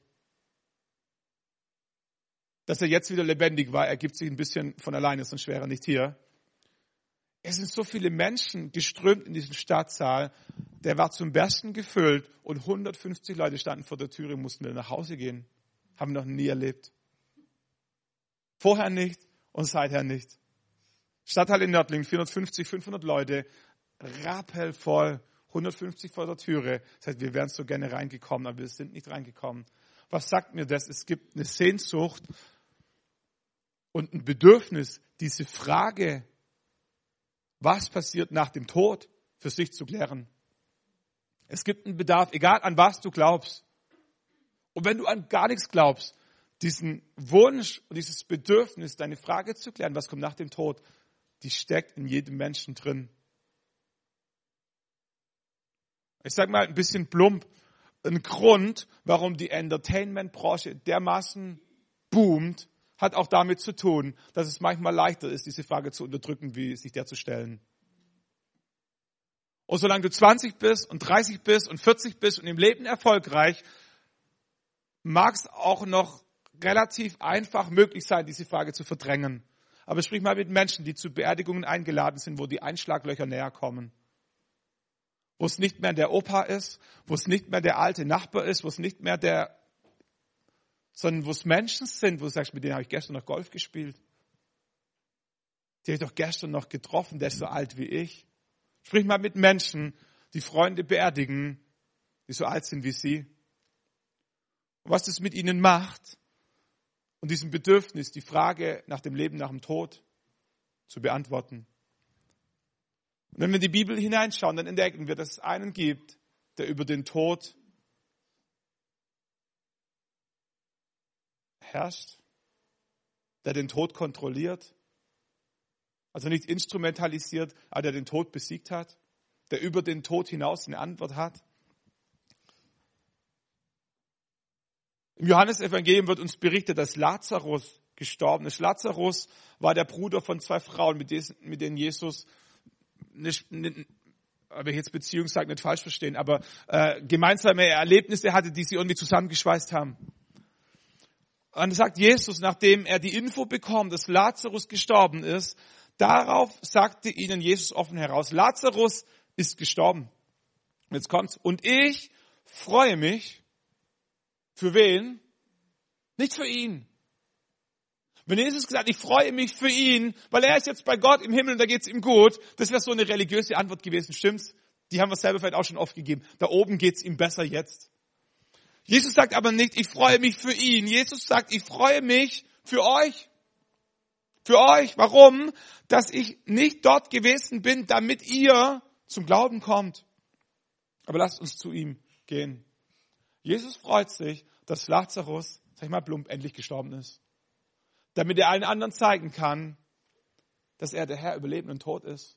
Dass er jetzt wieder lebendig war, ergibt sich ein bisschen von alleine, sonst wäre er nicht hier. Es sind so viele Menschen geströmt in diesen Stadtsaal. Der war zum Besten gefüllt und 150 Leute standen vor der Tür und mussten wieder nach Hause gehen. Haben noch nie erlebt. Vorher nicht und seither nicht. Stadtteil in Nördlingen, 450, 500 Leute, rappelvoll 150 vor der Türe. Das heißt, wir wären so gerne reingekommen, aber wir sind nicht reingekommen. Was sagt mir das? Es gibt eine Sehnsucht und ein Bedürfnis, diese Frage, was passiert nach dem Tod, für sich zu klären. Es gibt einen Bedarf, egal an was du glaubst. Und wenn du an gar nichts glaubst, diesen Wunsch und dieses Bedürfnis, deine Frage zu klären, was kommt nach dem Tod, die steckt in jedem Menschen drin ich sage mal ein bisschen plump, ein Grund, warum die Entertainment-Branche dermaßen boomt, hat auch damit zu tun, dass es manchmal leichter ist, diese Frage zu unterdrücken, wie sich der zu stellen. Und solange du 20 bist und 30 bist und 40 bist und im Leben erfolgreich, mag es auch noch relativ einfach möglich sein, diese Frage zu verdrängen. Aber sprich mal mit Menschen, die zu Beerdigungen eingeladen sind, wo die Einschlaglöcher näher kommen wo es nicht mehr der Opa ist, wo es nicht mehr der alte Nachbar ist, wo es nicht mehr der, sondern wo es Menschen sind, wo du sagst, mit denen habe ich gestern noch Golf gespielt. Die habe ich doch gestern noch getroffen, der ist so alt wie ich. Sprich mal mit Menschen, die Freunde beerdigen, die so alt sind wie sie. Und was das mit ihnen macht und diesem Bedürfnis, die Frage nach dem Leben nach dem Tod zu beantworten. Und wenn wir in die Bibel hineinschauen, dann entdecken wir, dass es einen gibt, der über den Tod herrscht, der den Tod kontrolliert, also nicht instrumentalisiert, aber der den Tod besiegt hat, der über den Tod hinaus eine Antwort hat. Im Johannesevangelium wird uns berichtet, dass Lazarus gestorben ist. Lazarus war der Bruder von zwei Frauen, mit denen Jesus nicht, nicht aber ich jetzt Beziehung sage, nicht falsch verstehen, aber äh, gemeinsame Erlebnisse hatte, die sie irgendwie zusammengeschweißt haben. Und sagt Jesus, nachdem er die Info bekommt, dass Lazarus gestorben ist, darauf sagte ihnen Jesus offen heraus, Lazarus ist gestorben. Jetzt kommt's. Und ich freue mich. Für wen? Nicht für ihn. Wenn Jesus gesagt, ich freue mich für ihn, weil er ist jetzt bei Gott im Himmel und da geht's ihm gut, das wäre so eine religiöse Antwort gewesen, stimmt's? Die haben wir selber vielleicht auch schon oft gegeben. Da oben geht's ihm besser jetzt. Jesus sagt aber nicht, ich freue mich für ihn. Jesus sagt, ich freue mich für euch. Für euch. Warum? Dass ich nicht dort gewesen bin, damit ihr zum Glauben kommt. Aber lasst uns zu ihm gehen. Jesus freut sich, dass Lazarus, sag ich mal plump, endlich gestorben ist damit er allen anderen zeigen kann, dass er der Herr über Leben und Tod ist.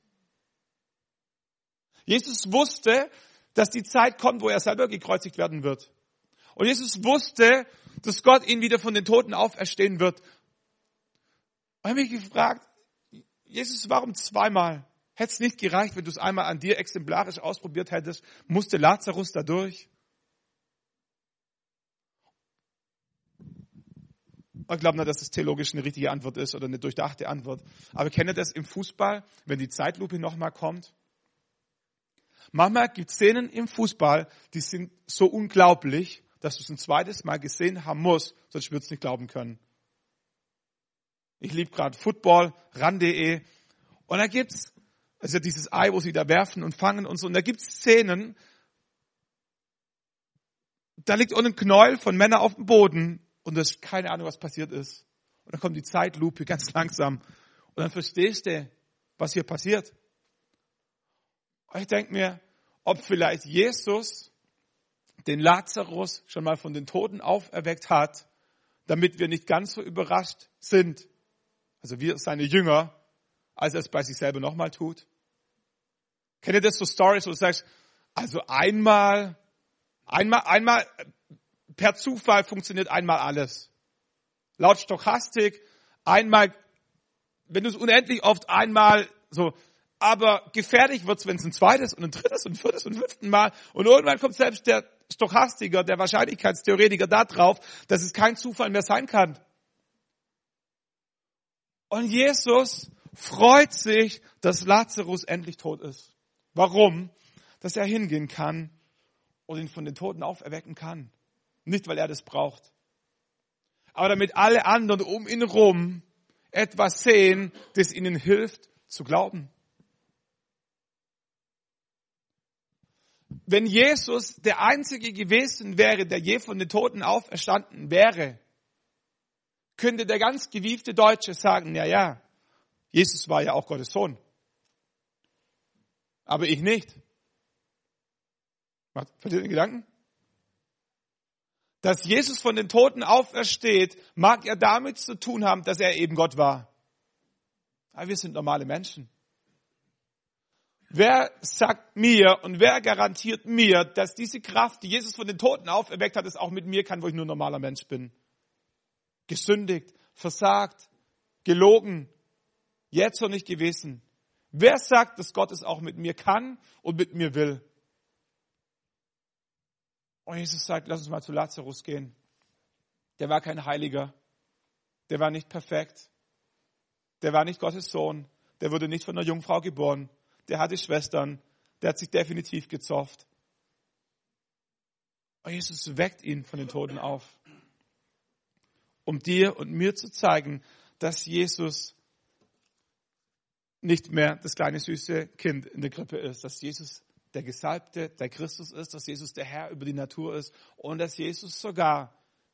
Jesus wusste, dass die Zeit kommt, wo er selber gekreuzigt werden wird. Und Jesus wusste, dass Gott ihn wieder von den Toten auferstehen wird. Und ich habe mich gefragt, Jesus, warum zweimal? Hätte es nicht gereicht, wenn du es einmal an dir exemplarisch ausprobiert hättest? Musste Lazarus dadurch? Ich glaube nicht, dass das theologisch eine richtige Antwort ist oder eine durchdachte Antwort. Aber kennt ihr das im Fußball, wenn die Zeitlupe nochmal kommt? Manchmal gibt es Szenen im Fußball, die sind so unglaublich, dass du es ein zweites Mal gesehen haben musst, sonst würdest du nicht glauben können. Ich liebe gerade Football, ran.de. Und da gibt's, also dieses Ei, wo sie da werfen und fangen und so. Und da gibt's Szenen, da liegt unten ein Knäuel von Männern auf dem Boden und du hast keine Ahnung, was passiert ist. Und dann kommt die Zeitlupe ganz langsam. Und dann verstehst du, was hier passiert. Und ich denke mir, ob vielleicht Jesus den Lazarus schon mal von den Toten auferweckt hat, damit wir nicht ganz so überrascht sind, also wir seine Jünger, als er es bei sich selber nochmal tut. Kennt ihr das so Stories, wo du sagst, also einmal, einmal, einmal, per Zufall funktioniert einmal alles. Laut Stochastik, einmal, wenn du es unendlich oft einmal so, aber gefährlich wird's, wenn es ein zweites und ein drittes und ein viertes und fünften Mal und irgendwann kommt selbst der Stochastiker, der Wahrscheinlichkeitstheoretiker da drauf, dass es kein Zufall mehr sein kann. Und Jesus freut sich, dass Lazarus endlich tot ist. Warum? Dass er hingehen kann und ihn von den Toten auferwecken kann. Nicht, weil er das braucht. Aber damit alle anderen um ihn rum etwas sehen, das ihnen hilft zu glauben. Wenn Jesus der Einzige gewesen wäre, der je von den Toten auferstanden wäre, könnte der ganz gewiefte Deutsche sagen, ja, ja, Jesus war ja auch Gottes Sohn. Aber ich nicht. Versteht den Gedanken? Dass Jesus von den Toten aufersteht, mag ja damit zu tun haben, dass er eben Gott war. Aber wir sind normale Menschen. Wer sagt mir und wer garantiert mir, dass diese Kraft, die Jesus von den Toten auferweckt hat, es auch mit mir kann, wo ich nur normaler Mensch bin? Gesündigt, versagt, gelogen, jetzt noch nicht gewesen. Wer sagt, dass Gott es auch mit mir kann und mit mir will? Und Jesus sagt, lass uns mal zu Lazarus gehen. Der war kein Heiliger. Der war nicht perfekt. Der war nicht Gottes Sohn. Der wurde nicht von einer Jungfrau geboren der hatte Schwestern, der hat sich definitiv gezofft. Und Jesus weckt ihn von den Toten auf, um dir und mir zu zeigen, dass Jesus nicht mehr das kleine süße Kind in der Krippe ist, dass Jesus der Gesalbte, der Christus ist, dass Jesus der Herr über die Natur ist und dass Jesus sogar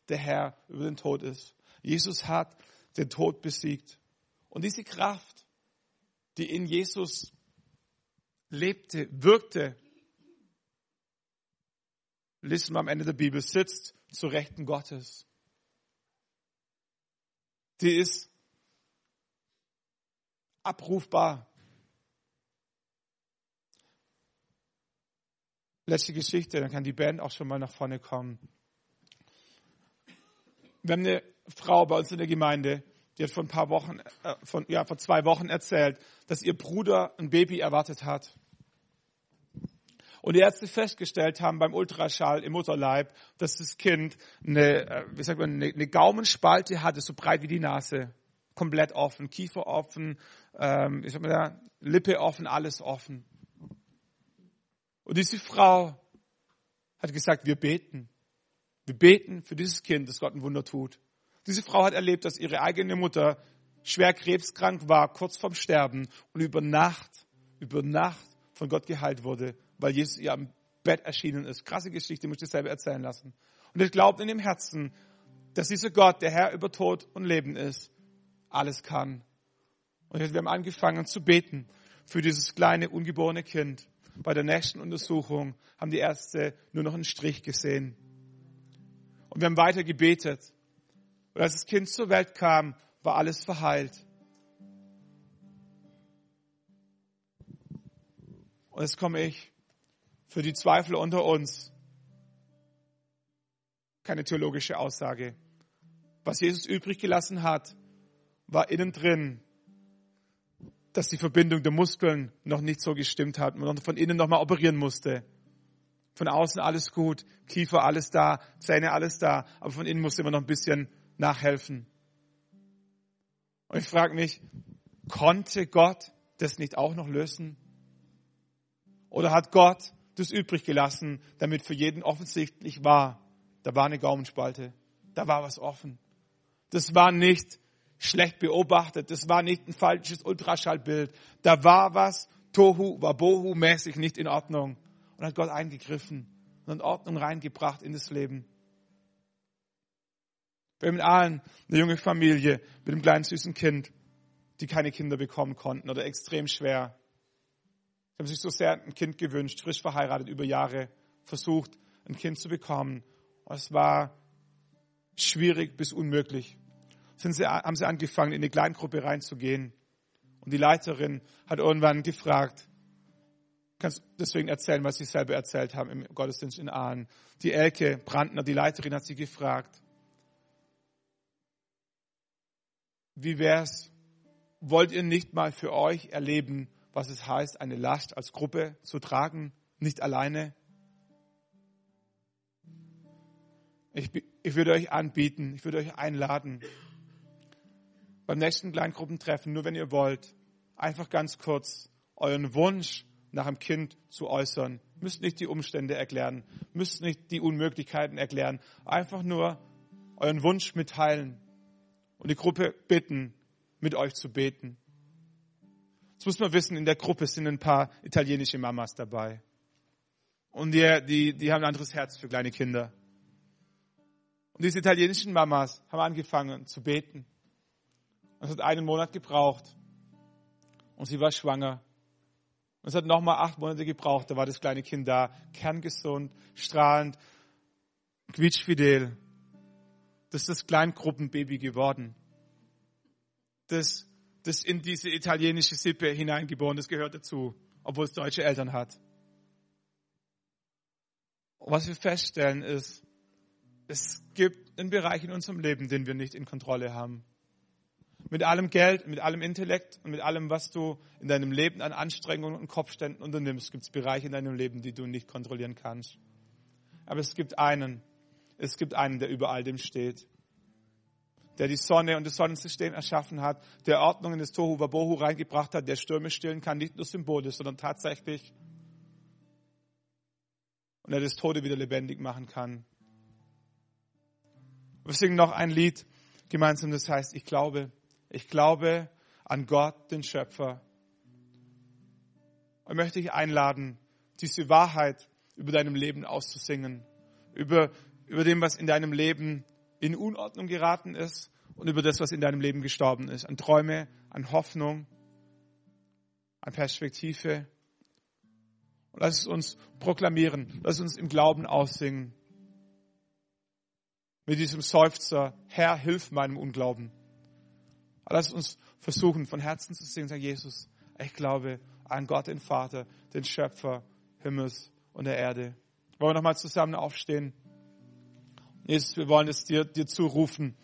der Herr über den Tod ist. Jesus hat den Tod besiegt. Und diese Kraft, die in Jesus lebte, wirkte, lesen wir am Ende der Bibel, sitzt zu Rechten Gottes. Die ist abrufbar. Letzte Geschichte, dann kann die Band auch schon mal nach vorne kommen. Wir haben eine Frau bei uns in der Gemeinde, die hat vor ein paar Wochen, äh, von, ja, vor zwei Wochen erzählt, dass ihr Bruder ein Baby erwartet hat. Und die Ärzte festgestellt haben beim Ultraschall im Mutterleib, dass das Kind eine, äh, wie sagt man, eine, eine Gaumenspalte hatte, so breit wie die Nase. Komplett offen, Kiefer offen, ähm, ich sag mal Lippe offen, alles offen. Und diese Frau hat gesagt, wir beten. Wir beten für dieses Kind, dass Gott ein Wunder tut. Diese Frau hat erlebt, dass ihre eigene Mutter schwer krebskrank war, kurz vorm Sterben und über Nacht, über Nacht von Gott geheilt wurde, weil Jesus ihr am Bett erschienen ist. Krasse Geschichte, muss ich selber erzählen lassen. Und ich glaube in dem Herzen, dass dieser Gott, der Herr über Tod und Leben ist, alles kann. Und wir haben angefangen zu beten für dieses kleine, ungeborene Kind. Bei der nächsten Untersuchung haben die Ärzte nur noch einen Strich gesehen. Und wir haben weiter gebetet. Und als das Kind zur Welt kam, war alles verheilt. Und jetzt komme ich für die Zweifel unter uns. Keine theologische Aussage. Was Jesus übrig gelassen hat, war innen drin, dass die Verbindung der Muskeln noch nicht so gestimmt hat. Man von innen nochmal operieren musste. Von außen alles gut, Kiefer alles da, Zähne alles da, aber von innen musste man noch ein bisschen nachhelfen. Und ich frage mich, konnte Gott das nicht auch noch lösen? Oder hat Gott das übrig gelassen, damit für jeden offensichtlich war, da war eine Gaumenspalte, da war was offen. Das war nicht schlecht beobachtet, das war nicht ein falsches Ultraschallbild, da war was Tohu Wabohu mäßig nicht in Ordnung. Und hat Gott eingegriffen und Ordnung reingebracht in das Leben. Wir haben in Aalen eine junge Familie mit einem kleinen süßen Kind, die keine Kinder bekommen konnten oder extrem schwer. Sie haben sich so sehr ein Kind gewünscht, frisch verheiratet, über Jahre versucht, ein Kind zu bekommen. Und es war schwierig bis unmöglich. Sind sie, haben sie angefangen, in eine Kleingruppe reinzugehen. Und die Leiterin hat irgendwann gefragt, kannst deswegen erzählen, was sie selber erzählt haben im Gottesdienst in Aalen. Die Elke Brandner, die Leiterin, hat sie gefragt, wie wär's? Wollt ihr nicht mal für euch erleben, was es heißt, eine Last als Gruppe zu tragen, nicht alleine? Ich, ich würde euch anbieten, ich würde euch einladen, beim nächsten Kleingruppentreffen, nur wenn ihr wollt, einfach ganz kurz euren Wunsch nach einem Kind zu äußern. Müsst nicht die Umstände erklären, müsst nicht die Unmöglichkeiten erklären, einfach nur euren Wunsch mitteilen und die Gruppe bitten, mit euch zu beten. Jetzt muss man wissen, in der Gruppe sind ein paar italienische Mamas dabei. Und die, die, die haben ein anderes Herz für kleine Kinder. Und diese italienischen Mamas haben angefangen zu beten. Es hat einen Monat gebraucht. Und sie war schwanger. Es hat nochmal acht Monate gebraucht. Da war das kleine Kind da, kerngesund, strahlend, quietschfidel. Das ist das Kleingruppenbaby geworden. Das, das in diese italienische Sippe hineingeboren, das gehört dazu, obwohl es deutsche Eltern hat. Und was wir feststellen ist, es gibt einen Bereich in unserem Leben, den wir nicht in Kontrolle haben. Mit allem Geld, mit allem Intellekt und mit allem, was du in deinem Leben an Anstrengungen und Kopfständen unternimmst, gibt es Bereiche in deinem Leben, die du nicht kontrollieren kannst. Aber es gibt einen, es gibt einen, der über all dem steht. Der die Sonne und das Sonnensystem erschaffen hat, der Ordnung in das Tohu Wabohu reingebracht hat, der Stürme stillen kann, nicht nur symbolisch, sondern tatsächlich. Und der das Tode wieder lebendig machen kann. Wir singen noch ein Lied gemeinsam, das heißt, ich glaube, ich glaube an Gott, den Schöpfer. Und möchte ich einladen, diese Wahrheit über deinem Leben auszusingen, über über dem, was in deinem Leben in Unordnung geraten ist und über das, was in deinem Leben gestorben ist. An Träume, an Hoffnung, an Perspektive. Und lass es uns proklamieren, lass uns im Glauben aussingen. Mit diesem Seufzer, Herr, hilf meinem Unglauben. Lass uns versuchen, von Herzen zu singen, sagen, Jesus, ich glaube an Gott, den Vater, den Schöpfer Himmels und der Erde. Wollen wir nochmal zusammen aufstehen? Jesus, wir wollen es dir, dir zurufen.